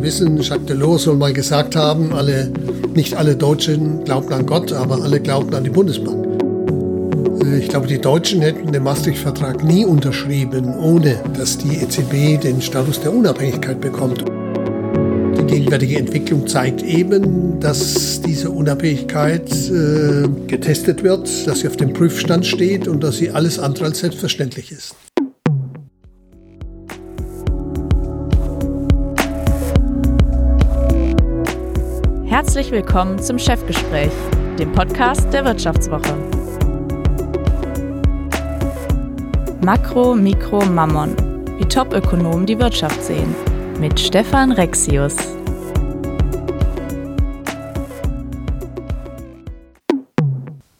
Sie wissen, Jacques Delors soll mal gesagt haben, alle, nicht alle Deutschen glaubten an Gott, aber alle glaubten an die Bundesbank. Äh, ich glaube, die Deutschen hätten den Maastricht-Vertrag nie unterschrieben, ohne dass die EZB den Status der Unabhängigkeit bekommt. Die gegenwärtige Entwicklung zeigt eben, dass diese Unabhängigkeit äh, getestet wird, dass sie auf dem Prüfstand steht und dass sie alles andere als selbstverständlich ist. Herzlich willkommen zum Chefgespräch, dem Podcast der Wirtschaftswoche. Makro, Mikro, Mammon. Wie Top-Ökonomen die Wirtschaft sehen. Mit Stefan Rexius.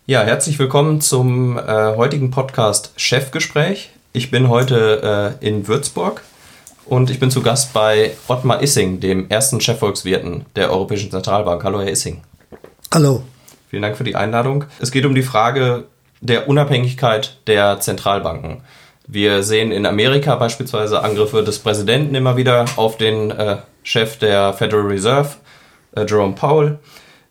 Ja, herzlich willkommen zum äh, heutigen Podcast Chefgespräch. Ich bin heute äh, in Würzburg und ich bin zu Gast bei Ottmar Issing, dem ersten Chefvolkswirten der Europäischen Zentralbank. Hallo, Herr Issing. Hallo. Vielen Dank für die Einladung. Es geht um die Frage der Unabhängigkeit der Zentralbanken. Wir sehen in Amerika beispielsweise Angriffe des Präsidenten immer wieder auf den äh, Chef der Federal Reserve, äh, Jerome Powell.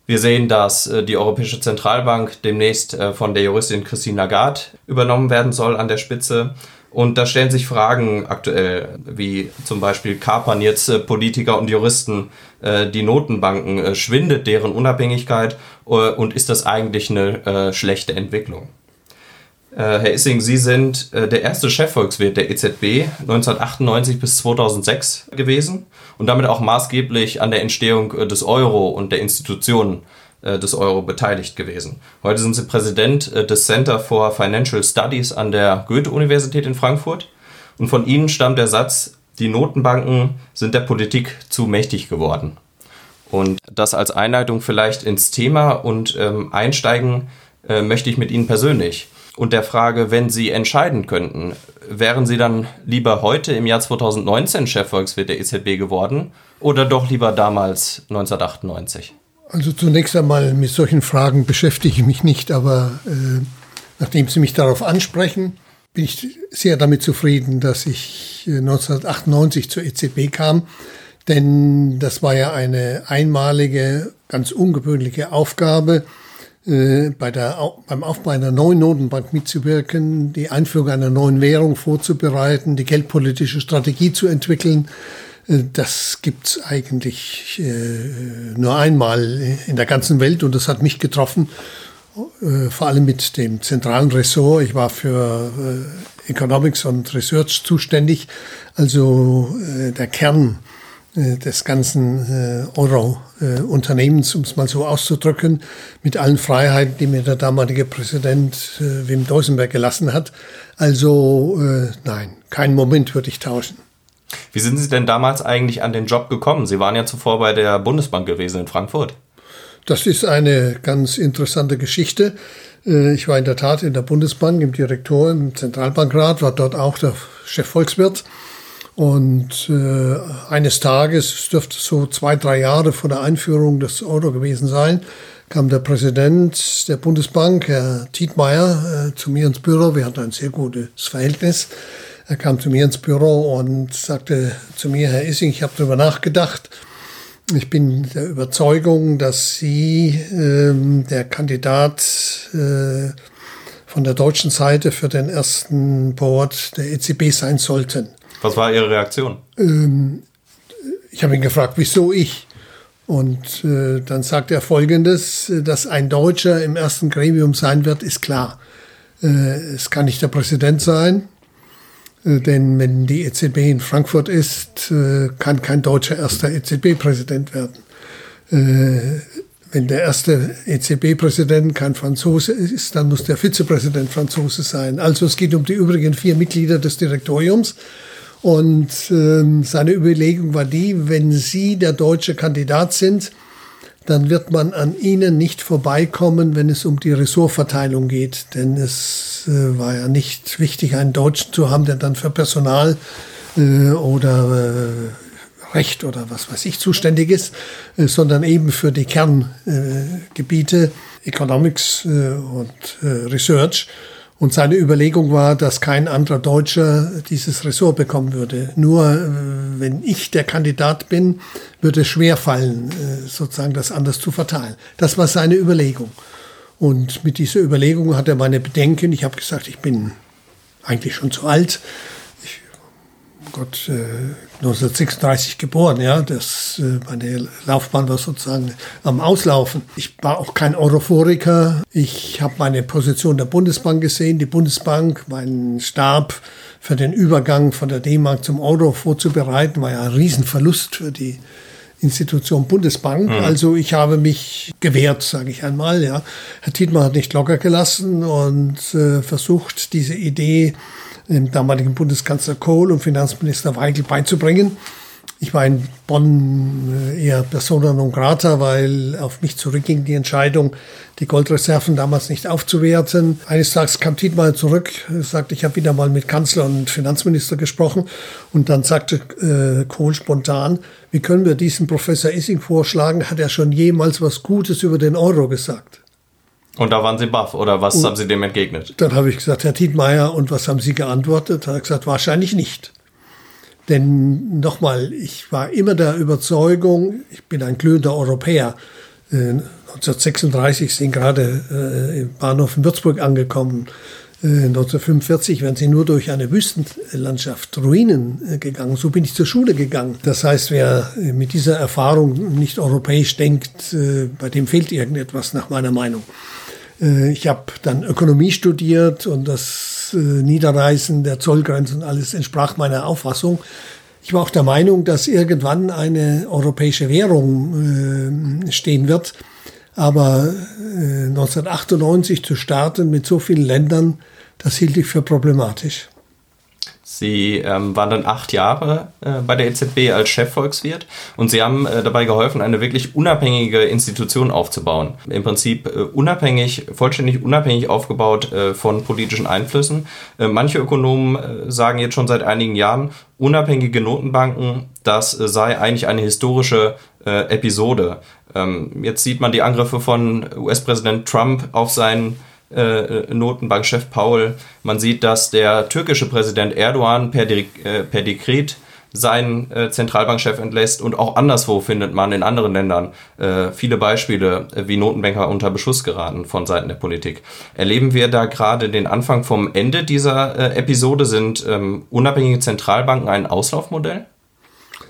Wir sehen, dass äh, die Europäische Zentralbank demnächst äh, von der Juristin Christine Lagarde übernommen werden soll an der Spitze. Und da stellen sich Fragen aktuell, wie zum Beispiel kapern jetzt äh, Politiker und Juristen äh, die Notenbanken, äh, schwindet deren Unabhängigkeit und ist das eigentlich eine schlechte Entwicklung? Herr Issing, Sie sind der erste Chefvolkswirt der EZB 1998 bis 2006 gewesen und damit auch maßgeblich an der Entstehung des Euro und der Institutionen äh, des Euro beteiligt gewesen. Heute sind sie Präsident äh, des Center for Financial Studies an der Goethe-Universität in Frankfurt. Und von ihnen stammt der Satz, die Notenbanken sind der Politik zu mächtig geworden. Und das als Einleitung vielleicht ins Thema und ähm, einsteigen äh, möchte ich mit Ihnen persönlich. Und der Frage, wenn Sie entscheiden könnten, wären Sie dann lieber heute im Jahr 2019 Chefvolkswirt der EZB geworden oder doch lieber damals 1998? Also zunächst einmal mit solchen Fragen beschäftige ich mich nicht, aber äh, nachdem Sie mich darauf ansprechen, bin ich sehr damit zufrieden, dass ich 1998 äh, zur EZB kam, denn das war ja eine einmalige, ganz ungewöhnliche Aufgabe, äh, bei der, beim Aufbau einer neuen Notenbank mitzuwirken, die Einführung einer neuen Währung vorzubereiten, die geldpolitische Strategie zu entwickeln, das gibt's eigentlich äh, nur einmal in der ganzen Welt und das hat mich getroffen, äh, vor allem mit dem zentralen Ressort. Ich war für Economics und Research zuständig, also der Kern des ganzen Euro-Unternehmens, um es mal so auszudrücken, mit allen Freiheiten, die mir der damalige Präsident Wim Deusenberg gelassen hat. Also nein, keinen Moment würde ich tauschen. Wie sind Sie denn damals eigentlich an den Job gekommen? Sie waren ja zuvor bei der Bundesbank gewesen in Frankfurt. Das ist eine ganz interessante Geschichte. Äh, ich war in der Tat in der Bundesbank im Direktor, im Zentralbankrat, war dort auch der Chefvolkswirt. Und äh, eines Tages, es dürfte so zwei, drei Jahre vor der Einführung des Euro gewesen sein, kam der Präsident der Bundesbank, Herr Tietmeier, äh, zu mir ins Büro. Wir hatten ein sehr gutes Verhältnis. Er kam zu mir ins Büro und sagte zu mir, Herr Issing, ich habe darüber nachgedacht. Ich bin der Überzeugung, dass Sie ähm, der Kandidat äh, von der deutschen Seite für den ersten Board der EZB sein sollten. Was war Ihre Reaktion? Ähm, ich habe ihn gefragt, wieso ich? Und äh, dann sagt er Folgendes, dass ein Deutscher im ersten Gremium sein wird, ist klar. Äh, es kann nicht der Präsident sein, denn wenn die EZB in Frankfurt ist, äh, kann kein Deutscher erster EZB-Präsident werden. Äh, wenn der erste EZB-Präsident kein Franzose ist, dann muss der Vizepräsident Franzose sein. Also es geht um die übrigen vier Mitglieder des Direktoriums. Und ähm, seine Überlegung war die, wenn Sie der deutsche Kandidat sind, dann wird man an ihnen nicht vorbeikommen, wenn es um die Ressortverteilung geht. Denn es äh, war ja nicht wichtig, einen Deutschen zu haben, der dann für Personal äh, oder äh, Recht oder was weiß ich zuständig ist, äh, sondern eben für die Kerngebiete Economics äh, und äh, Research. Und seine Überlegung war, dass kein anderer Deutscher dieses Ressort bekommen würde. Nur äh, wenn ich der Kandidat bin, würde es schwer fallen, äh, sozusagen das anders zu verteilen. Das war seine Überlegung. Und mit dieser Überlegung hat er meine Bedenken. Ich habe gesagt, ich bin eigentlich schon zu alt. Gott, äh, 1936 geboren, ja, das, äh, meine Laufbahn war sozusagen am Auslaufen. Ich war auch kein Europhoriker. Ich habe meine Position der Bundesbank gesehen, die Bundesbank, meinen Stab für den Übergang von der D-Mark zum Euro vorzubereiten, war ja ein Riesenverlust für die Institution Bundesbank. Mhm. Also ich habe mich gewehrt, sage ich einmal. Ja. Herr Tietmann hat nicht locker gelassen und äh, versucht, diese Idee dem damaligen Bundeskanzler Kohl und Finanzminister Weigel beizubringen. Ich war in Bonn äh, eher persona non grata, weil auf mich zurückging die Entscheidung, die Goldreserven damals nicht aufzuwerten. Eines Tages kam Tietmal zurück, sagte, ich habe wieder mal mit Kanzler und Finanzminister gesprochen. Und dann sagte äh, Kohl spontan, wie können wir diesen Professor Issing vorschlagen? Hat er schon jemals was Gutes über den Euro gesagt? Und da waren Sie baff, oder was und haben Sie dem entgegnet? Dann habe ich gesagt, Herr Tietmeier, und was haben Sie geantwortet? Er hat gesagt, wahrscheinlich nicht. Denn nochmal, ich war immer der Überzeugung, ich bin ein glühender Europäer. 1936 äh, sind gerade äh, im Bahnhof in Würzburg angekommen. 1945 äh, wären sie nur durch eine Wüstenlandschaft, Ruinen gegangen. So bin ich zur Schule gegangen. Das heißt, wer mit dieser Erfahrung nicht europäisch denkt, bei dem fehlt irgendetwas nach meiner Meinung. Ich habe dann Ökonomie studiert und das äh, Niederreißen der Zollgrenzen, alles entsprach meiner Auffassung. Ich war auch der Meinung, dass irgendwann eine europäische Währung äh, stehen wird. Aber äh, 1998 zu starten mit so vielen Ländern, das hielt ich für problematisch. Sie ähm, waren dann acht Jahre äh, bei der EZB als Chefvolkswirt und Sie haben äh, dabei geholfen, eine wirklich unabhängige Institution aufzubauen. Im Prinzip äh, unabhängig, vollständig unabhängig aufgebaut äh, von politischen Einflüssen. Äh, manche Ökonomen äh, sagen jetzt schon seit einigen Jahren, unabhängige Notenbanken, das sei eigentlich eine historische Episode. Ähm, jetzt sieht man die Angriffe von US-Präsident Trump auf seinen äh, Notenbankchef Paul. Man sieht, dass der türkische Präsident Erdogan per, De äh, per Dekret seinen äh, Zentralbankchef entlässt und auch anderswo findet man in anderen Ländern äh, viele Beispiele, äh, wie Notenbanker unter Beschuss geraten von Seiten der Politik. Erleben wir da gerade den Anfang vom Ende dieser äh, Episode? Sind ähm, unabhängige Zentralbanken ein Auslaufmodell?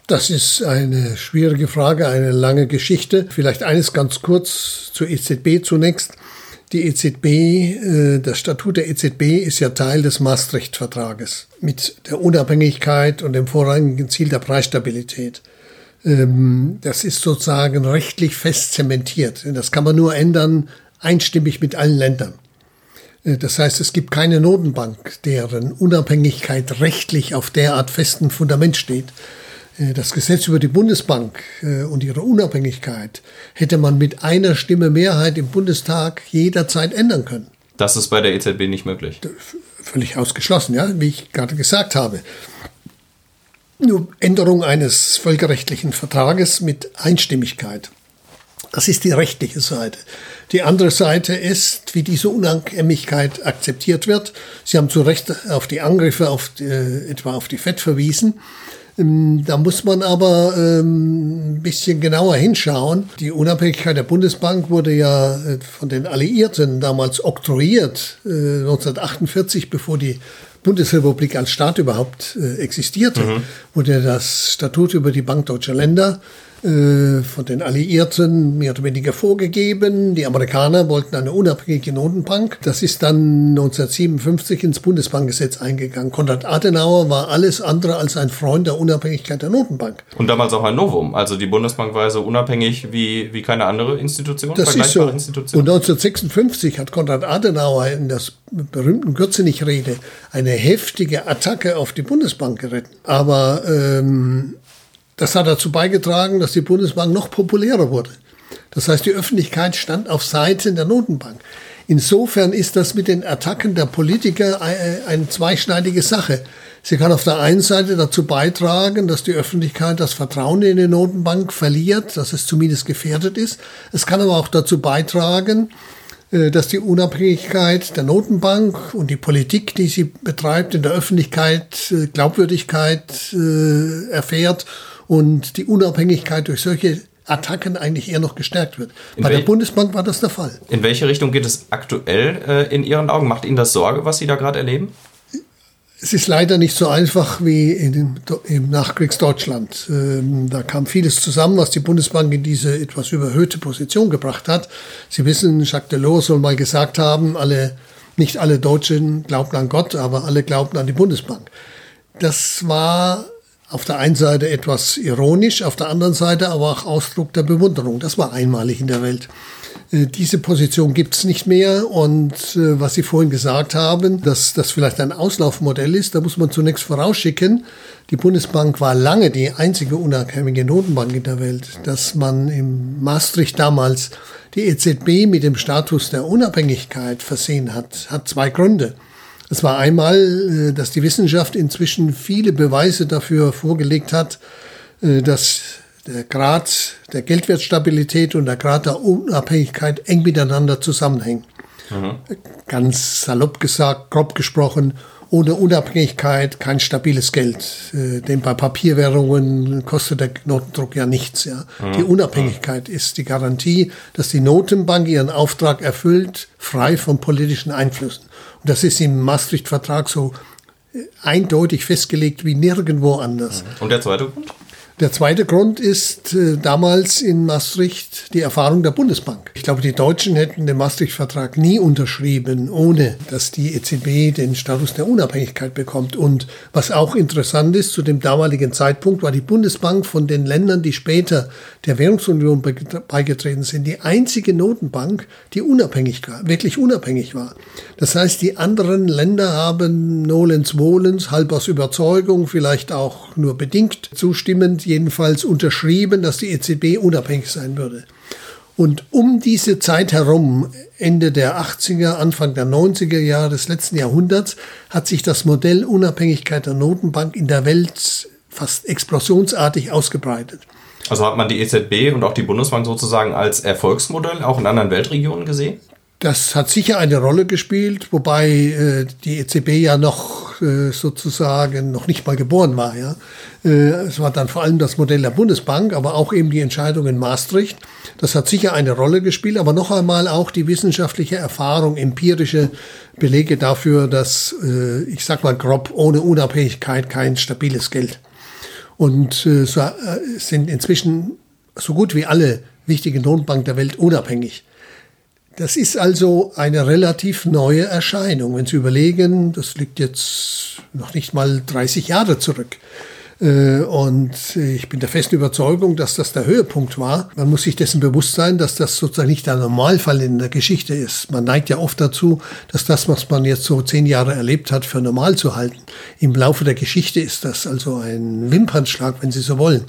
Das ist eine schwierige Frage, eine lange Geschichte. Vielleicht eines ganz kurz zur EZB zunächst. Die EZB, äh, das Statut der EZB ist ja Teil des Maastricht-Vertrages mit der Unabhängigkeit und dem vorrangigen Ziel der Preisstabilität. Ähm, das ist sozusagen rechtlich fest zementiert. Das kann man nur ändern, einstimmig mit allen Ländern. Äh, das heißt, es gibt keine Notenbank, deren Unabhängigkeit rechtlich auf derart festen Fundament steht. Äh, das Gesetz über die Bundesbank äh, und ihre Unabhängigkeit hätte man mit einer Stimme Mehrheit im Bundestag jederzeit ändern können. Das ist bei der EZB nicht möglich. Völlig ausgeschlossen, ja, wie ich gerade gesagt habe. Nur Änderung eines völkerrechtlichen Vertrages mit Einstimmigkeit. Das ist die rechtliche Seite. Die andere Seite ist, wie diese Unabhängigkeit akzeptiert wird. Sie haben zu Recht auf die Angriffe auf die, äh, etwa auf die FED verwiesen. Ähm, da muss man aber ähm, ein bisschen genauer hinschauen. Die Unabhängigkeit der Bundesbank wurde ja äh, von den Alliierten damals oktroyiert, 1948, äh, bevor die Bundesrepublik als Staat überhaupt äh, existierte, mhm. wurde das Statut über die Bank deutscher Länder von den Alliierten mehr oder weniger vorgegeben. Die Amerikaner wollten eine unabhängige Notenbank. Das ist dann 1957 ins Bundesbankgesetz eingegangen. Konrad Adenauer war alles andere als ein Freund der Unabhängigkeit der Notenbank. Und damals auch ein Novum. Also die Bundesbank war so unabhängig wie, wie keine andere Institution. Das ist so. Institution. Und 1956 hat Konrad Adenauer in der berühmten Gürzenich-Rede eine heftige Attacke auf die Bundesbank geritten. Aber ähm, das hat dazu beigetragen, dass die Bundesbank noch populärer wurde. Das heißt, die Öffentlichkeit stand auf Seiten der Notenbank. Insofern ist das mit den Attacken der Politiker eine zweischneidige Sache. Sie kann auf der einen Seite dazu beitragen, dass die Öffentlichkeit das Vertrauen in die Notenbank verliert, dass es zumindest gefährdet ist. Es kann aber auch dazu beitragen, äh, dass die Unabhängigkeit der Notenbank und die Politik, die sie betreibt, in der Öffentlichkeit äh, Glaubwürdigkeit äh, erfährt und die Unabhängigkeit durch solche Attacken eigentlich eher noch gestärkt wird. In Bei der Bundesbank war das der Fall. In welche Richtung geht es aktuell äh, in Ihren Augen? Macht Ihnen das Sorge, was Sie da gerade erleben? Es ist leider nicht so einfach wie in im Nachkriegsdeutschland. Ähm, da kam vieles zusammen, was die Bundesbank in diese etwas überhöhte Position gebracht hat. Sie wissen, Jacques Delors soll mal gesagt haben, alle, nicht alle Deutschen glaubten an Gott, aber alle glaubten an die Bundesbank. Das war auf der einen Seite etwas ironisch, auf der anderen Seite aber auch Ausdruck der Bewunderung. Das war einmalig in der Welt. Äh, diese Position gibt's nicht mehr. Und äh, was Sie vorhin gesagt haben, dass das vielleicht ein Auslaufmodell ist, da muss man zunächst vorausschicken, die Bundesbank war lange die einzige unabhängige Notenbank in der Welt. Dass man im Maastricht damals die EZB mit dem Status der Unabhängigkeit versehen hat, hat zwei Gründe. Es war einmal, äh, dass die Wissenschaft inzwischen viele Beweise dafür vorgelegt hat, dass der Grad der Geldwertstabilität und der Grad der Unabhängigkeit eng miteinander zusammenhängen. Mhm. Ganz salopp gesagt, grob gesprochen, ohne Unabhängigkeit kein stabiles Geld. Äh, denn bei Papierwährungen kostet der Notendruck ja nichts. Ja. Mhm. Die Unabhängigkeit ist die Garantie, dass die Notenbank ihren Auftrag erfüllt, frei von politischen Einflüssen. Und das ist im Maastricht-Vertrag so äh, eindeutig festgelegt wie nirgendwo anders. Mhm. Und der zweite Punkt? Der zweite Grund ist äh, damals in Maastricht die Erfahrung der Bundesbank. Ich glaube, die Deutschen hätten den Maastricht-Vertrag nie unterschrieben, ohne dass die EZB den Status der Unabhängigkeit bekommt. Und was auch interessant ist, zu dem damaligen Zeitpunkt war die Bundesbank von den Ländern, die später der Währungsunion beigetreten sind, die einzige Notenbank, die unabhängig war, wirklich unabhängig war. Das heißt, die anderen Länder haben nolens wohlens, halb aus Überzeugung, vielleicht auch nur bedingt zustimmend jedenfalls unterschrieben, dass die EZB unabhängig sein würde. Und um diese Zeit herum, Ende der 80er, Anfang der 90er Jahre des letzten Jahrhunderts, hat sich das Modell Unabhängigkeit der Notenbank in der Welt fast explosionsartig ausgebreitet. Also hat man die EZB und auch die Bundesbank sozusagen als Erfolgsmodell auch in anderen Weltregionen gesehen? Das hat sicher eine Rolle gespielt, wobei äh, die EZB ja noch äh, sozusagen noch nicht mal geboren war. Ja? Äh, es war dann vor allem das Modell der Bundesbank, aber auch eben die Entscheidung in Maastricht. Das hat sicher eine Rolle gespielt, aber noch einmal auch die wissenschaftliche Erfahrung, empirische Belege dafür, dass, äh, ich sag mal grob, ohne Unabhängigkeit kein stabiles Geld. Und äh, so sind inzwischen so gut wie alle wichtigen Notenbanken der Welt unabhängig. Das ist also eine relativ neue Erscheinung. Wenn Sie überlegen, das liegt jetzt noch nicht mal 30 Jahre zurück. Äh, und ich bin der festen Überzeugung, dass das der Höhepunkt war. Man muss sich dessen bewusst sein, dass das sozusagen nicht der Normalfall in der Geschichte ist. Man neigt ja oft dazu, dass das, was man jetzt so zehn Jahre erlebt hat, für normal zu halten. Im Laufe der Geschichte ist das also ein Wimpernschlag, wenn Sie so wollen.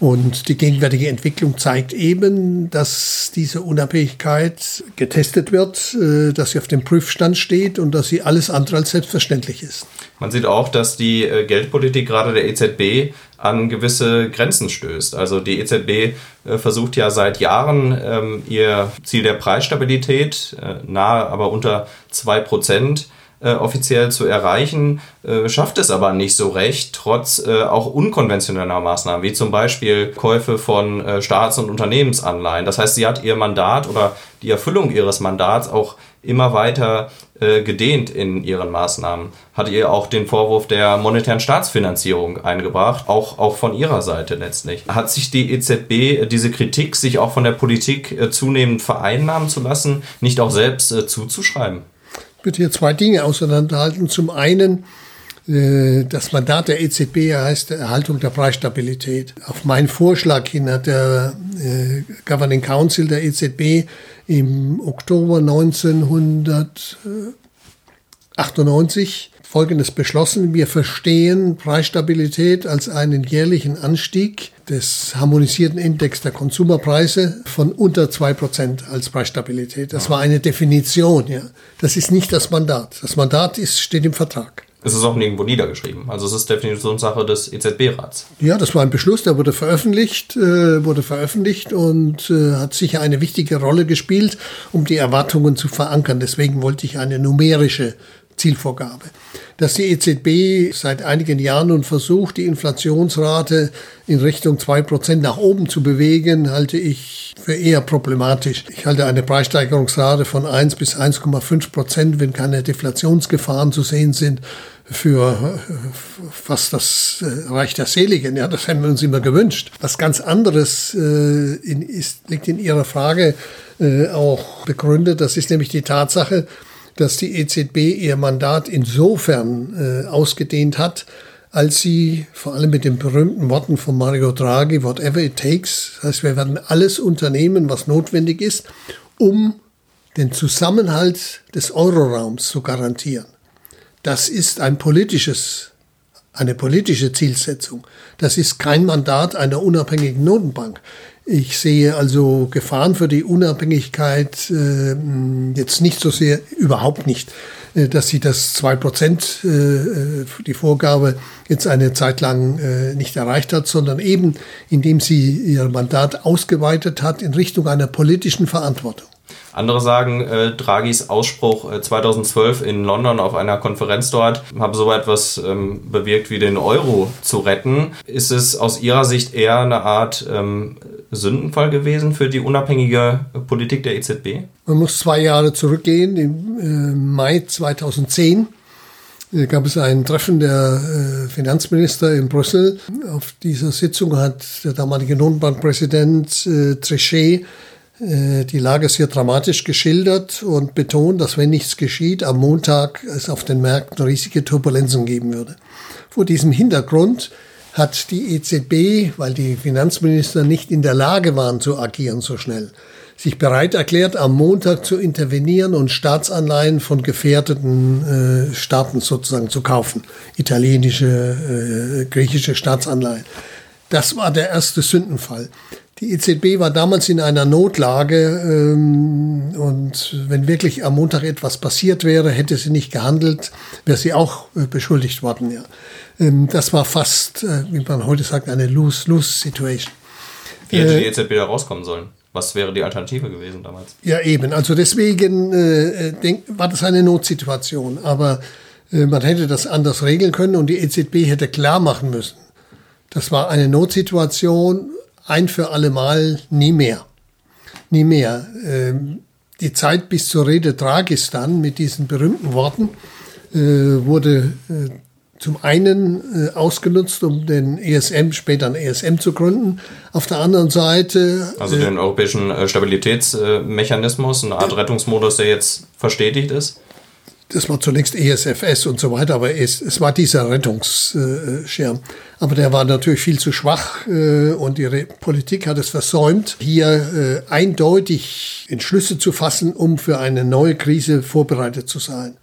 Und die gegenwärtige Entwicklung zeigt eben, dass diese Unabhängigkeit getestet wird, äh, dass sie auf dem Prüfstand steht und dass sie alles andere als selbstverständlich ist. Man sieht auch, dass die äh, Geldpolitik gerade der EZB an gewisse Grenzen stößt. Also die EZB äh, versucht ja seit Jahren ähm, ihr Ziel der Preisstabilität äh, nahe, aber unter 2% offiziell zu erreichen, schafft es aber nicht so recht, trotz auch unkonventioneller Maßnahmen, wie zum Beispiel Käufe von Staats- und Unternehmensanleihen. Das heißt, sie hat ihr Mandat oder die Erfüllung ihres Mandats auch immer weiter äh, gedehnt in ihren Maßnahmen. Hat ihr auch den Vorwurf der monetären Staatsfinanzierung eingebracht, auch, auch von ihrer Seite letztlich. Hat sich die EZB äh, diese Kritik, sich auch von der Politik äh, zunehmend vereinnahmen zu lassen, nicht auch selbst äh, zuzuschreiben? Ich würde hier zwei Dinge auseinanderhalten. Zum einen, das Mandat der EZB heißt Erhaltung der Preisstabilität. Auf meinen Vorschlag hin hat der äh, Governing Council der EZB im Oktober 1998 Folgendes beschlossen. Wir verstehen Preisstabilität als einen jährlichen Anstieg des harmonisierten Index der Konsumerpreise von unter zwei Prozent als Preisstabilität. Das war eine Definition. Ja. Das ist nicht das Mandat. Das Mandat ist, steht im Vertrag. Es ist auch nirgendwo niedergeschrieben. Also es ist Definitionssache des EZB-Rats. Ja, das war ein Beschluss, der wurde veröffentlicht, äh, wurde veröffentlicht und äh, hat sicher eine wichtige Rolle gespielt, um die Erwartungen zu verankern. Deswegen wollte ich eine numerische Zielvorgabe. Dass die EZB seit einigen Jahren nun versucht, die Inflationsrate in Richtung 2% nach oben zu bewegen, halte ich für eher problematisch. Ich halte eine Preissteigerungsrate von 1 bis 1,5 Prozent, wenn keine Deflationsgefahren zu sehen sind, für fast das äh, Reich der Seligen. Ja, das hätten wir uns immer gewünscht. Was ganz anderes äh, in, ist, liegt in Ihrer Frage äh, auch begründet. Das ist nämlich die Tatsache, dass die EZB ihr Mandat insofern äh, ausgedehnt hat, als sie vor allem mit den berühmten Worten von Mario Draghi, whatever it takes, das heißt, wir werden alles unternehmen, was notwendig ist, um den Zusammenhalt des Euroraums zu garantieren. Das ist ein politisches, eine politische Zielsetzung. Das ist kein Mandat einer unabhängigen Notenbank. Ich sehe also Gefahren für die Unabhängigkeit äh, jetzt nicht so sehr, überhaupt nicht, äh, dass sie das 2% äh, äh, die Vorgabe jetzt eine Zeit lang äh, nicht erreicht hat, sondern eben indem sie ihr Mandat ausgeweitet hat in Richtung einer politischen Verantwortung. Andere sagen, äh, Draghis Ausspruch äh, 2012 in London auf einer Konferenz dort habe so etwas ähm, bewirkt wie den Euro zu retten. Ist es aus Ihrer Sicht eher eine Art ähm, Sündenfall gewesen für die unabhängige Politik der EZB? Man muss zwei Jahre zurückgehen. Im äh, Mai 2010 äh, gab es ein Treffen der äh, Finanzminister in Brüssel. Auf dieser Sitzung hat der damalige Notenbankpräsident äh, Trichet die Lage sehr dramatisch geschildert und betont, dass wenn nichts geschieht, am Montag es auf den Märkten riesige Turbulenzen geben würde. Vor diesem Hintergrund hat die EZB, weil die Finanzminister nicht in der Lage waren zu agieren so schnell, sich bereit erklärt, am Montag zu intervenieren und Staatsanleihen von gefährdeten äh, Staaten sozusagen zu kaufen. Italienische, äh, griechische Staatsanleihen. Das war der erste Sündenfall. Die EZB war damals in einer Notlage ähm, und wenn wirklich am Montag etwas passiert wäre, hätte sie nicht gehandelt, wäre sie auch äh, beschuldigt worden. Ja. Ähm, das war fast, äh, wie man heute sagt, eine Lose-Lose-Situation. Wie hätte die EZB da rauskommen sollen? Was wäre die Alternative gewesen damals? Ja, eben. Also deswegen äh, denk, war das eine Notsituation. Aber äh, man hätte das anders regeln können und die EZB hätte klar machen müssen. Das war eine Notsituation ein für alle Mal nie mehr. Nie mehr. Ähm, die Zeit bis zur Rede Dragis dann mit diesen berühmten Worten äh, wurde äh, zum einen äh, ausgenutzt, um den ESM, später ein ESM zu gründen. Auf der anderen Seite. Also den europäischen Stabilitätsmechanismus, eine Art Rettungsmodus, der jetzt verstetigt ist? Das war zunächst ESFS und so weiter, aber es, es war dieser Rettungsschirm. Aber der war natürlich viel zu schwach äh, und die Politik hat es versäumt, hier äh, eindeutig Entschlüsse zu fassen, um für eine neue Krise vorbereitet zu sein.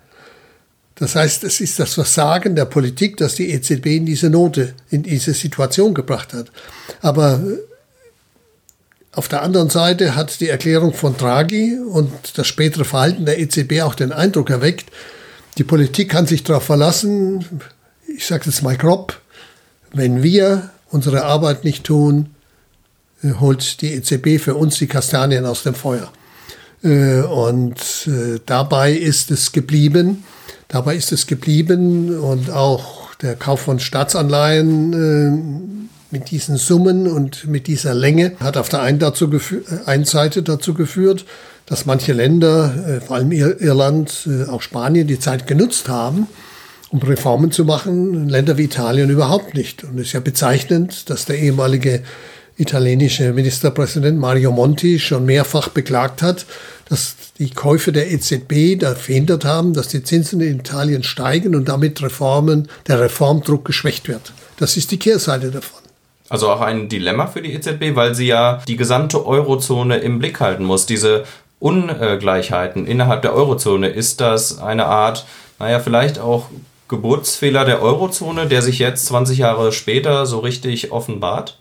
Das heißt, es ist das Versagen der Politik, das die EZB in diese Note, in diese Situation gebracht hat. Aber auf der anderen Seite hat die Erklärung von Draghi und das spätere Verhalten der EZB auch den Eindruck erweckt, die Politik kann sich darauf verlassen, ich sage jetzt mal grob, wenn wir unsere Arbeit nicht tun, äh, holt die EZB für uns die Kastanien aus dem Feuer. Äh, und äh, dabei ist es geblieben, dabei ist es geblieben und auch der Kauf von Staatsanleihen mit diesen Summen und mit dieser Länge hat auf der einen, dazu äh, einen Seite dazu geführt, dass manche Länder, äh, vor allem Irland, äh, auch Spanien, die Zeit genutzt haben, um Reformen zu machen, Länder wie Italien überhaupt nicht. Und es ist ja bezeichnend, dass der ehemalige italienische Ministerpräsident Mario Monti schon mehrfach beklagt hat, dass die Käufe der EZB da verhindert haben, dass die Zinsen in Italien steigen und damit Reformen, der Reformdruck geschwächt wird. Das ist die Kehrseite davon. Also auch ein Dilemma für die EZB, weil sie ja die gesamte Eurozone im Blick halten muss. Diese Ungleichheiten innerhalb der Eurozone, ist das eine Art, naja, vielleicht auch Geburtsfehler der Eurozone, der sich jetzt 20 Jahre später so richtig offenbart?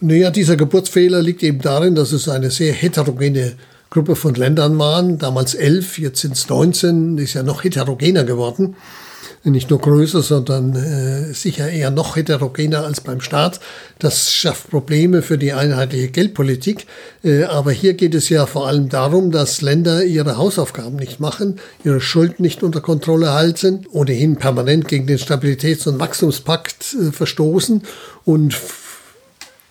Naja, dieser Geburtsfehler liegt eben darin, dass es eine sehr heterogene Gruppe von Ländern waren. Damals elf, jetzt sind es 19, ist ja noch heterogener geworden. Nicht nur größer, sondern äh, sicher eher noch heterogener als beim Staat. Das schafft Probleme für die einheitliche Geldpolitik. Äh, aber hier geht es ja vor allem darum, dass Länder ihre Hausaufgaben nicht machen, ihre Schulden nicht unter Kontrolle halten, ohnehin permanent gegen den Stabilitäts- und Wachstumspakt äh, verstoßen und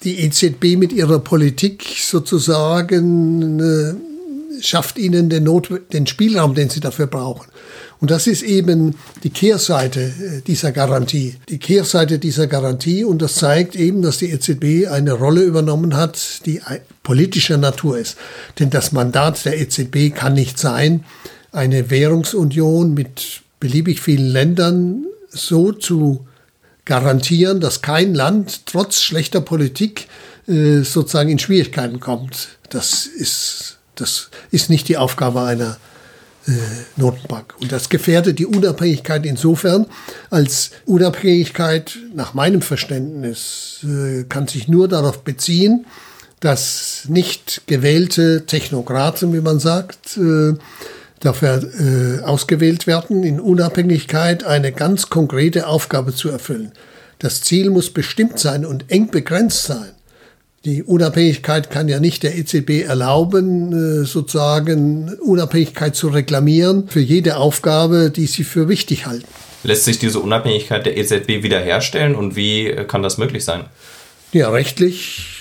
die EZB mit ihrer Politik sozusagen äh, schafft ihnen den, Not, den Spielraum, den sie dafür brauchen. Und das ist eben die Kehrseite äh, dieser Garantie. Die Kehrseite dieser Garantie und das zeigt eben, dass die EZB eine Rolle übernommen hat, die politischer Natur ist. Denn das Mandat der EZB kann nicht sein, eine Währungsunion mit beliebig vielen Ländern so zu garantieren, dass kein Land trotz schlechter Politik äh, sozusagen in Schwierigkeiten kommt. Das ist, das ist nicht die Aufgabe einer äh, Notenbank. Und das gefährdet die Unabhängigkeit insofern, als Unabhängigkeit nach meinem Verständnis äh, kann sich nur darauf beziehen, dass nicht gewählte Technokraten, wie man sagt, äh, dafür äh, ausgewählt werden, in Unabhängigkeit eine ganz konkrete Aufgabe zu erfüllen. Das Ziel muss bestimmt sein und eng begrenzt sein. Die Unabhängigkeit kann ja nicht der EZB erlauben, äh, sozusagen Unabhängigkeit zu reklamieren für jede Aufgabe, die sie für wichtig halten. Lässt sich diese Unabhängigkeit der EZB wiederherstellen und wie kann das möglich sein? Ja, rechtlich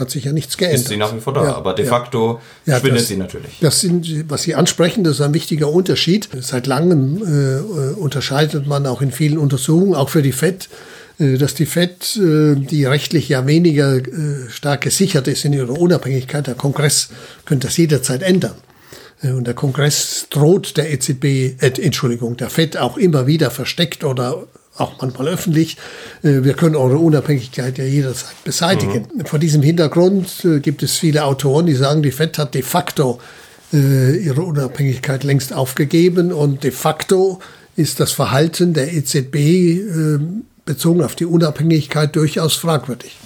hat sich ja nichts geändert. Ist sie nach wie vor da, ja, aber de facto ja. verschwindet ja, sie natürlich. Das sind, was Sie ansprechen, das ist ein wichtiger Unterschied. Seit langem äh, unterscheidet man auch in vielen Untersuchungen, auch für die FED, äh, dass die FED, äh, die rechtlich ja weniger äh, stark gesichert ist in ihrer Unabhängigkeit, der Kongress könnte das jederzeit ändern. Äh, und der Kongress droht der EZB, äh, Entschuldigung, der FED auch immer wieder versteckt oder auch manchmal öffentlich. Äh, wir können eure Unabhängigkeit ja jederzeit beseitigen. Mhm. Vor diesem Hintergrund äh, gibt es viele Autoren, die sagen, die FED hat de facto äh, ihre Unabhängigkeit längst aufgegeben und de facto ist das Verhalten der EZB bezogen auf die Unabhängigkeit durchaus fragwürdig.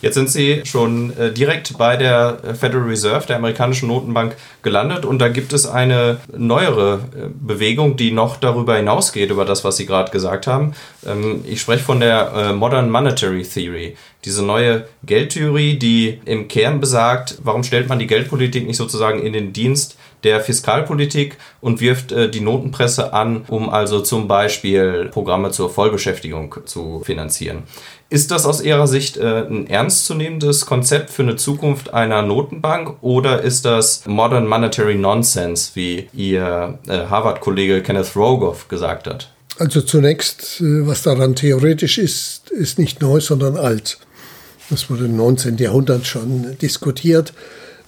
Jetzt sind Sie schon äh, direkt bei der Federal Reserve, der amerikanischen Notenbank, gelandet und da gibt es eine neuere äh, Bewegung, die noch darüber hinausgeht, über das, was Sie gerade gesagt haben. Ähm, ich spreche von der äh, Modern Monetary Theory, diese neue Geldtheorie, die im Kern besagt, warum stellt man die Geldpolitik nicht sozusagen in den Dienst der Fiskalpolitik und wirft äh, die Notenpresse an, um also zum Beispiel Programme zur Vollbeschäftigung zu finanzieren. Ist das aus Ihrer Sicht äh, ein ernstzunehmendes Konzept für eine Zukunft einer Notenbank oder ist das Modern Monetary Nonsense, wie Ihr äh, Harvard-Kollege Kenneth Rogoff gesagt hat? Also zunächst, was daran theoretisch ist, ist nicht neu, sondern alt. Das wurde im 19. Jahrhundert schon diskutiert.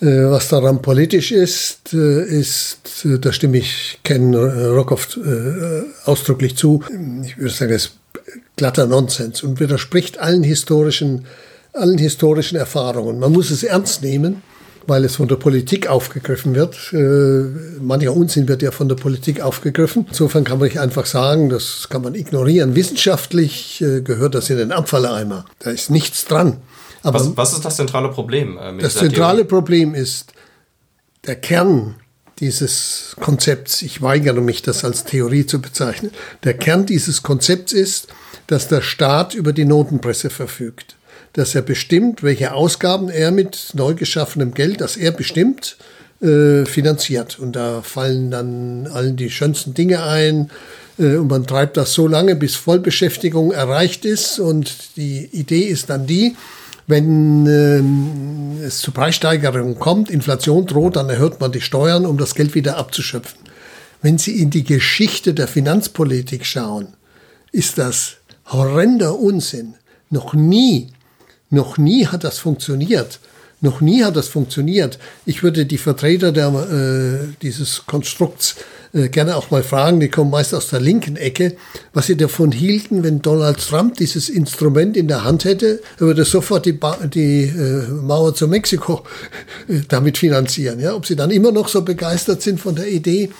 Äh, was daran politisch ist, äh, ist, da stimme ich Ken Rogoff ausdrücklich zu. Ich würde sagen, es glatter Nonsens und widerspricht allen historischen, allen historischen Erfahrungen. Man muss es ernst nehmen, weil es von der Politik aufgegriffen wird. Äh, mancher Unsinn wird ja von der Politik aufgegriffen. Insofern kann man nicht einfach sagen, das kann man ignorieren. Wissenschaftlich äh, gehört das in den Abfalleimer. Da ist nichts dran. Aber was, was ist das zentrale Problem? Äh, das zentrale Theorie? Problem ist der Kern dieses Konzepts. Ich weigere mich, das als Theorie zu bezeichnen. Der Kern dieses Konzepts ist, dass der Staat über die Notenpresse verfügt. Dass er bestimmt, welche Ausgaben er mit neu geschaffenem Geld, das er bestimmt, äh, finanziert. Und da fallen dann allen die schönsten Dinge ein. Äh, und man treibt das so lange, bis Vollbeschäftigung erreicht ist. Und die Idee ist dann die, wenn ähm, es zu Preissteigerungen kommt, Inflation droht, dann erhöht man die Steuern, um das Geld wieder abzuschöpfen. Wenn Sie in die Geschichte der Finanzpolitik schauen, ist das horrender Unsinn. Noch nie, noch nie hat das funktioniert. Noch nie hat das funktioniert. Ich würde die Vertreter der, äh, dieses Konstrukts äh, gerne auch mal fragen, die kommen meist aus der linken Ecke, was sie davon hielten, wenn Donald Trump dieses Instrument in der Hand hätte, er würde sofort die, ba die äh, Mauer zu Mexiko äh, damit finanzieren. Ja? Ob sie dann immer noch so begeistert sind von der Idee,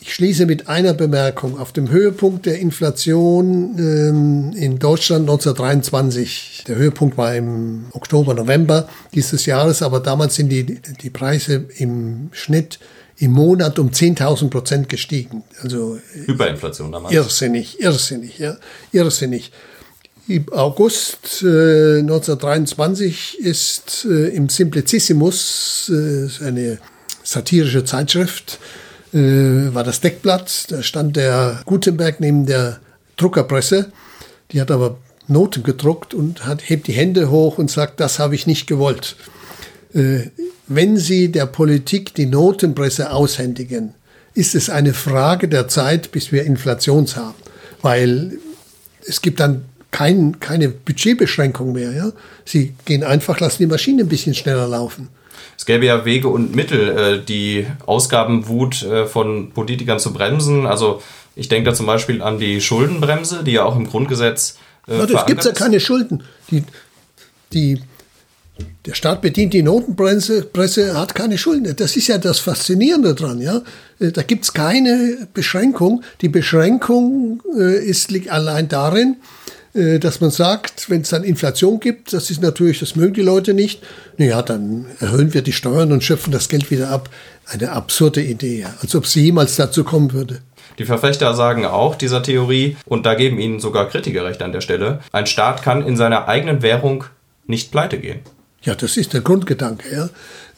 ich schließe mit einer Bemerkung. Auf dem Höhepunkt der Inflation ähm, in Deutschland 1923, der Höhepunkt war im Oktober, November dieses Jahres, aber damals sind die, die Preise im Schnitt im Monat um 10.000 Prozent gestiegen. Also Hyperinflation damals. Irrsinnig, irrsinnig, ja, irrsinnig. Im August äh, 1923 ist äh, im Simplicissimus, äh, eine satirische Zeitschrift, äh, war das Deckblatt. Da stand der Gutenberg neben der Druckerpresse. Die hat aber Noten gedruckt und hat, hebt die Hände hoch und sagt, das habe ich nicht gewollt. Äh, wenn Sie der Politik die Notenpresse aushändigen, ist es eine Frage der Zeit, bis wir Inflation haben. Weil es gibt dann kein, keine Budgetbeschränkung mehr. Ja? Sie gehen einfach, lassen die Maschine ein bisschen schneller laufen. Es gäbe ja Wege und Mittel, äh, die Ausgabenwut äh, von Politikern zu bremsen. Also ich denke da zum Beispiel an die Schuldenbremse, die ja auch im Grundgesetz. Äh, es gibt ja keine Schulden. Die, die der Staat bedient die Notenpresse, Presse, hat keine Schulden. Das ist ja das Faszinierende dran. Ja? Da gibt es keine Beschränkung. Die Beschränkung äh, ist, liegt allein darin, dass man sagt, wenn es dann Inflation gibt, das ist natürlich, das mögen die Leute nicht, naja, dann erhöhen wir die Steuern und schöpfen das Geld wieder ab. Eine absurde Idee, als ob es jemals dazu kommen würde. Die Verfechter sagen auch dieser Theorie, und da geben ihnen sogar Kritiker recht an der Stelle, ein Staat kann in seiner eigenen Währung nicht pleite gehen. Ja, das ist der Grundgedanke. Ja.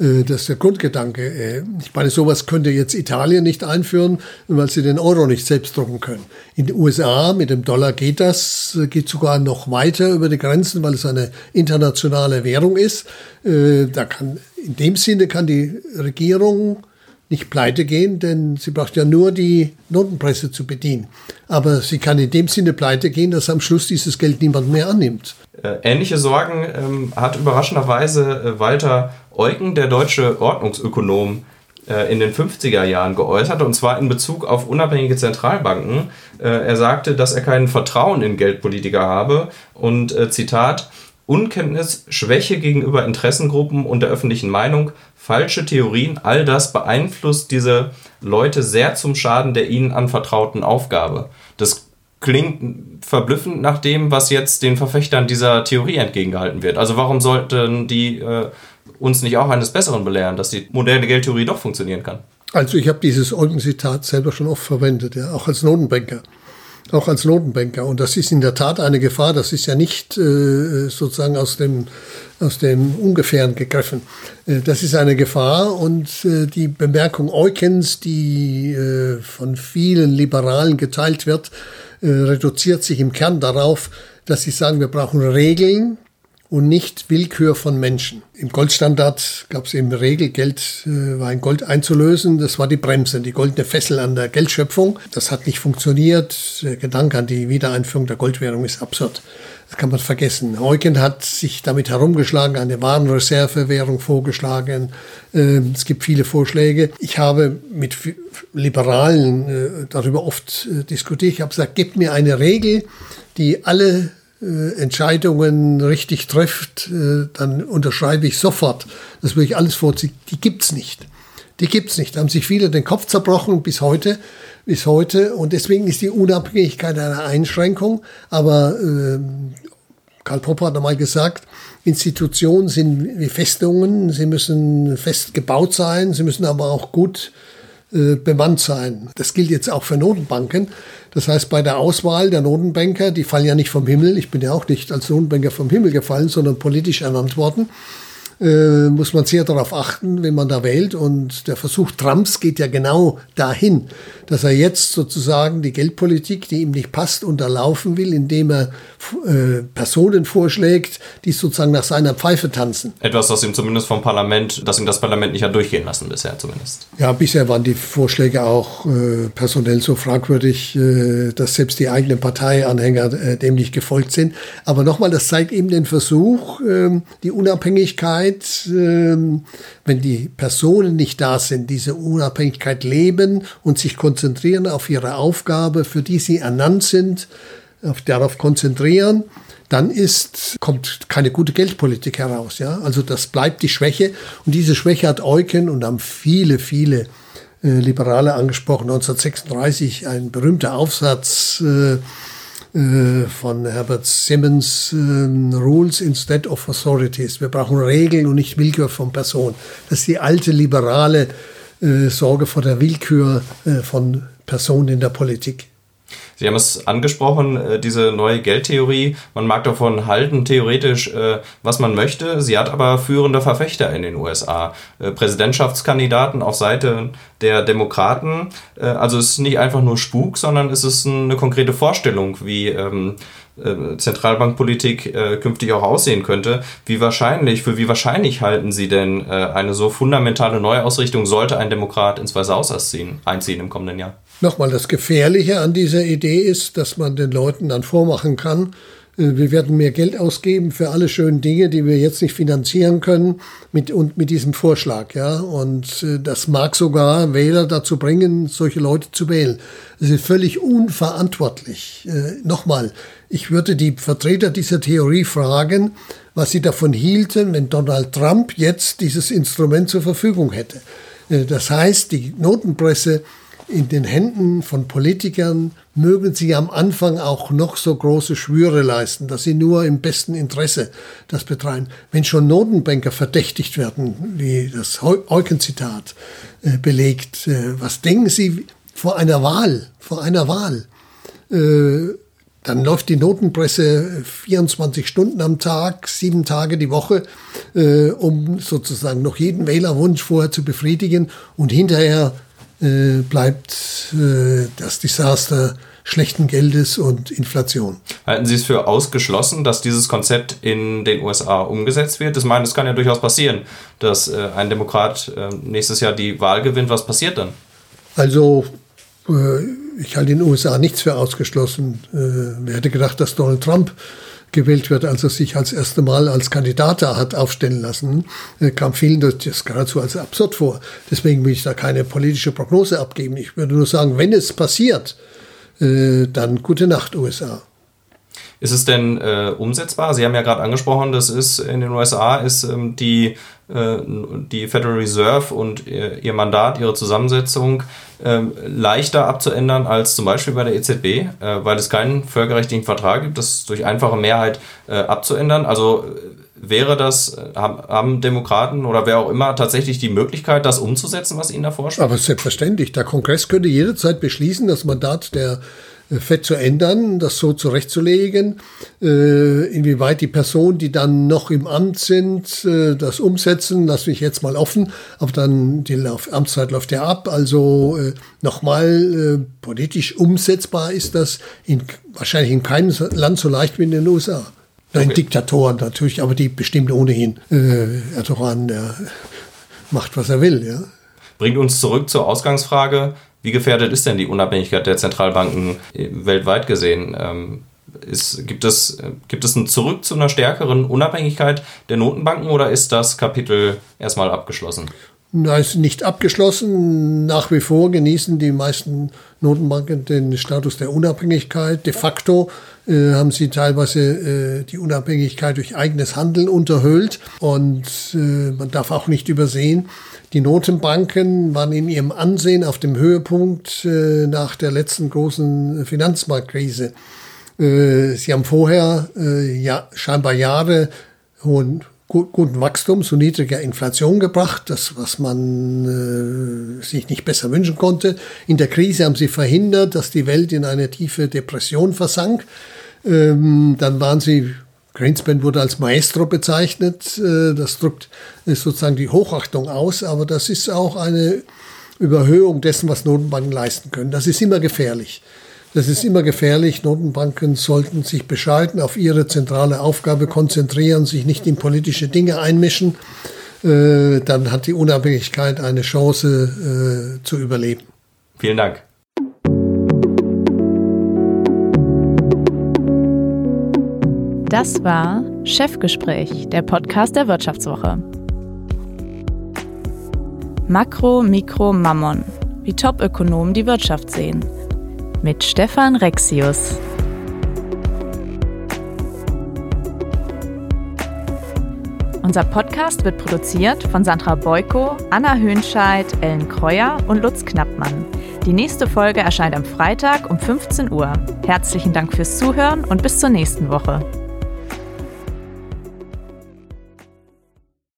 Äh, das ist der Grundgedanke. Äh, ich meine, sowas könnte jetzt Italien nicht einführen, weil sie den Euro nicht selbst drucken können. In den USA mit dem Dollar geht das, äh, geht sogar noch weiter über die Grenzen, weil es eine internationale Währung ist. Da kann, in dem Sinne kann die Regierung nicht pleite gehen, denn sie braucht ja nur die Notenpresse zu bedienen. Aber sie kann in dem Sinne pleite gehen, dass am Schluss dieses Geld niemand mehr annimmt. Äh, ähnliche Sorgen ähm, hat überraschenderweise äh, Walter Eugen, der deutsche Ordnungsökonom, äh, in den 50er Jahren geäußert, und zwar in Bezug auf unabhängige Zentralbanken. Er sagte, dass er kein Vertrauen in Geldpolitiker habe und Zitat, Unkenntnis, Schwäche gegenüber Interessengruppen und der öffentlichen Meinung, falsche Theorien, all das beeinflusst diese Leute sehr zum Schaden der ihnen anvertrauten Aufgabe. Das klingt verblüffend nach dem, was jetzt den Verfechtern dieser Theorie entgegengehalten wird. Also warum sollten die äh, uns nicht auch eines Besseren belehren, dass die moderne Geldtheorie doch funktionieren kann? Also ich habe dieses Eugen-Zitat selber schon oft verwendet, ja, auch als Notenbanker auch als Notenbanker. Und das ist in der Tat eine Gefahr. Das ist ja nicht äh, sozusagen aus dem, aus dem Ungefähren gegriffen. Äh, das ist eine Gefahr. Und äh, die Bemerkung Eukens, die äh, von vielen Liberalen geteilt wird, äh, reduziert sich im Kern darauf, dass sie sagen, wir brauchen Regeln, und nicht Willkür von Menschen. Im Goldstandard gab es eben Regel, Geld äh, war in Gold einzulösen. Das war die Bremse, die goldene Fessel an der Geldschöpfung. Das hat nicht funktioniert. Der Gedanke an die Wiedereinführung der Goldwährung ist absurd. Das kann man vergessen. Eugen hat sich damit herumgeschlagen, eine Warenreservewährung vorgeschlagen. Äh, es gibt viele Vorschläge. Ich habe mit Liberalen äh, darüber oft äh, diskutiert. Ich habe gesagt, gebt mir eine Regel, die alle äh, Entscheidungen richtig trifft, äh, dann unterschreibe ich sofort. Das würde ich alles vorziehen. Die gibt's nicht. Die gibt's nicht. Da haben sich viele den Kopf zerbrochen bis heute, bis heute. Und deswegen ist die Unabhängigkeit eine Einschränkung. Aber äh, Karl Popper hat einmal gesagt, Institutionen sind wie Festungen. Sie müssen fest gebaut sein. Sie müssen aber auch gut äh, bemannt sein. Das gilt jetzt auch für Notenbanken. Das heißt, bei der Auswahl der Notenbanker, die fallen ja nicht vom Himmel, ich bin ja auch nicht als Notenbanker vom Himmel gefallen, sondern politisch ernannt worden, äh, muss man sehr darauf achten, wenn man da wählt. Und der Versuch Trumps geht ja genau dahin, dass er jetzt sozusagen die Geldpolitik, die ihm nicht passt, unterlaufen will, indem er äh, Personen vorschlägt, die sozusagen nach seiner Pfeife tanzen. Etwas, das ihm zumindest vom Parlament, das ihm das Parlament nicht hat durchgehen lassen bisher zumindest. Ja, bisher waren die Vorschläge auch äh, personell so fragwürdig, äh, dass selbst die eigenen Parteianhänger äh, dem nicht gefolgt sind. Aber nochmal, das zeigt eben den Versuch, ähm, die Unabhängigkeit Unabhängigkeit, ähm, wenn die Personen nicht da sind, diese Unabhängigkeit leben und sich konzentrieren auf ihre Aufgabe, für die sie ernannt sind, auf, darauf konzentrieren, dann ist, kommt keine gute Geldpolitik heraus. Ja? Also das bleibt die Schwäche. Und diese Schwäche hat Eucken und haben viele, viele äh, Liberale angesprochen. 1936 ein berühmter Aufsatz, äh, äh, von Herbert Simmons, äh, Rules instead of Authorities. Wir brauchen Regeln und nicht Willkür von Personen. Das ist die alte liberale äh, Sorge vor der Willkür äh, von Personen in der Politik. Sie haben es angesprochen, äh, diese neue Geldtheorie. Man mag davon halten, theoretisch, äh, was man möchte. Sie hat aber führende Verfechter in den USA. Äh, Präsidentschaftskandidaten auf Seite der Demokraten. Also es ist nicht einfach nur Spuk, sondern es ist eine konkrete Vorstellung, wie ähm, Zentralbankpolitik künftig auch aussehen könnte. Wie wahrscheinlich, für wie wahrscheinlich halten Sie denn eine so fundamentale Neuausrichtung sollte ein Demokrat ins Weiße Haus einziehen im kommenden Jahr? Nochmal, das Gefährliche an dieser Idee ist, dass man den Leuten dann vormachen kann, äh, wir werden mehr Geld ausgeben für alle schönen Dinge, die wir jetzt nicht finanzieren können, mit, und mit diesem Vorschlag, ja. Und äh, das mag sogar Wähler dazu bringen, solche Leute zu wählen. Das ist völlig unverantwortlich. Äh, nochmal, ich würde die Vertreter dieser Theorie fragen, was sie davon hielten, wenn Donald Trump jetzt dieses Instrument zur Verfügung hätte. Äh, das heißt, die Notenpresse in den Händen von Politikern mögen sie am Anfang auch noch so große Schwüre leisten, dass sie nur im besten Interesse das betreiben. Wenn schon Notenbanker verdächtigt werden, wie das Eucken-Zitat äh, belegt, äh, was denken Sie vor einer Wahl, vor einer Wahl? Äh, dann läuft die Notenpresse 24 Stunden am Tag, sieben Tage die Woche, äh, um sozusagen noch jeden Wählerwunsch vorher zu befriedigen und hinterher äh, bleibt äh, das Desaster schlechten Geldes und Inflation. Halten Sie es für ausgeschlossen, dass dieses Konzept in den USA umgesetzt wird? Ich meine, es kann ja durchaus passieren, dass äh, ein Demokrat äh, nächstes Jahr die Wahl gewinnt. Was passiert dann? Also, äh, ich halte in den USA nichts für ausgeschlossen. Äh, wer hätte gedacht, dass Donald Trump gewählt wird, als er sich als erste Mal als Kandidat hat aufstellen lassen, äh, kam vielen das geradezu als absurd vor. Deswegen will ich da keine politische Prognose abgeben. Ich würde nur sagen, wenn es passiert, äh, dann gute Nacht USA. Ist es denn äh, umsetzbar? Sie haben ja gerade angesprochen, das ist in den USA ist ähm, die, die Federal Reserve und ihr, Mandat, ihre Zusammensetzung äh, leichter abzuändern als zum Beispiel bei der EZB, äh, weil es keinen völkerrechtlichen Vertrag gibt, das durch einfache Mehrheit äh, abzuändern. Also äh, wäre das, haben Demokraten oder wer auch immer tatsächlich die Möglichkeit, das umzusetzen, was ihnen da vorschlägt? Aber selbstverständlich. Der Kongress könnte jederzeit beschließen, das Mandat der äh, Fett zu ändern, das so zurechtzulegen, äh, inwieweit die Personen, die dann noch im Amt sind, äh, das umsetzen, lasse ich jetzt mal offen, aber dann die Amtszeit läuft ja ab, also äh, nochmal äh, politisch umsetzbar ist das in, wahrscheinlich in keinem Land so leicht wie in den USA. Nein, okay. Diktatoren natürlich, aber die bestimmt ohnehin. Äh, Erdogan, der macht, was er will, ja. Bringt uns zurück zur Ausgangsfrage. Wie gefährdet ist denn die Unabhängigkeit der Zentralbanken äh, weltweit gesehen? Ähm, ist, gibt, es, gibt es ein Zurück zu einer stärkeren Unabhängigkeit der Notenbanken oder ist das Kapitel erstmal abgeschlossen? Na, ist nicht abgeschlossen. Nach wie vor genießen die meisten Notenbanken den Status der Unabhängigkeit. De facto äh, haben sie teilweise äh, die Unabhängigkeit durch eigenes Handeln unterhöhlt. Und äh, man darf auch nicht übersehen, die Notenbanken waren in ihrem Ansehen auf dem Höhepunkt äh, nach der letzten großen Finanzmarktkrise. Äh, sie haben vorher äh, ja, scheinbar Jahre hohen guten Wachstum zu niedriger Inflation gebracht, das, was man äh, sich nicht besser wünschen konnte. In der Krise haben sie verhindert, dass die Welt in eine tiefe Depression versank. Ähm, dann waren sie Greenspan wurde als Maestro bezeichnet. Äh, das drückt sozusagen die Hochachtung aus, aber das ist auch eine Überhöhung dessen, was Notenbanken leisten können. Das ist immer gefährlich. Das ist immer gefährlich. Notenbanken sollten sich bescheiden auf ihre zentrale Aufgabe konzentrieren, sich nicht in politische Dinge einmischen. Äh, dann hat die Unabhängigkeit eine Chance äh, zu überleben. Vielen Dank. Das war Chefgespräch, der Podcast der Wirtschaftswoche. Makro, Mikro, Mammon. Wie Top-Ökonomen die Wirtschaft sehen. Mit Stefan Rexius. Unser Podcast wird produziert von Sandra Beuko, Anna Höhnscheid, Ellen Kreuer und Lutz Knappmann. Die nächste Folge erscheint am Freitag um 15 Uhr. Herzlichen Dank fürs Zuhören und bis zur nächsten Woche.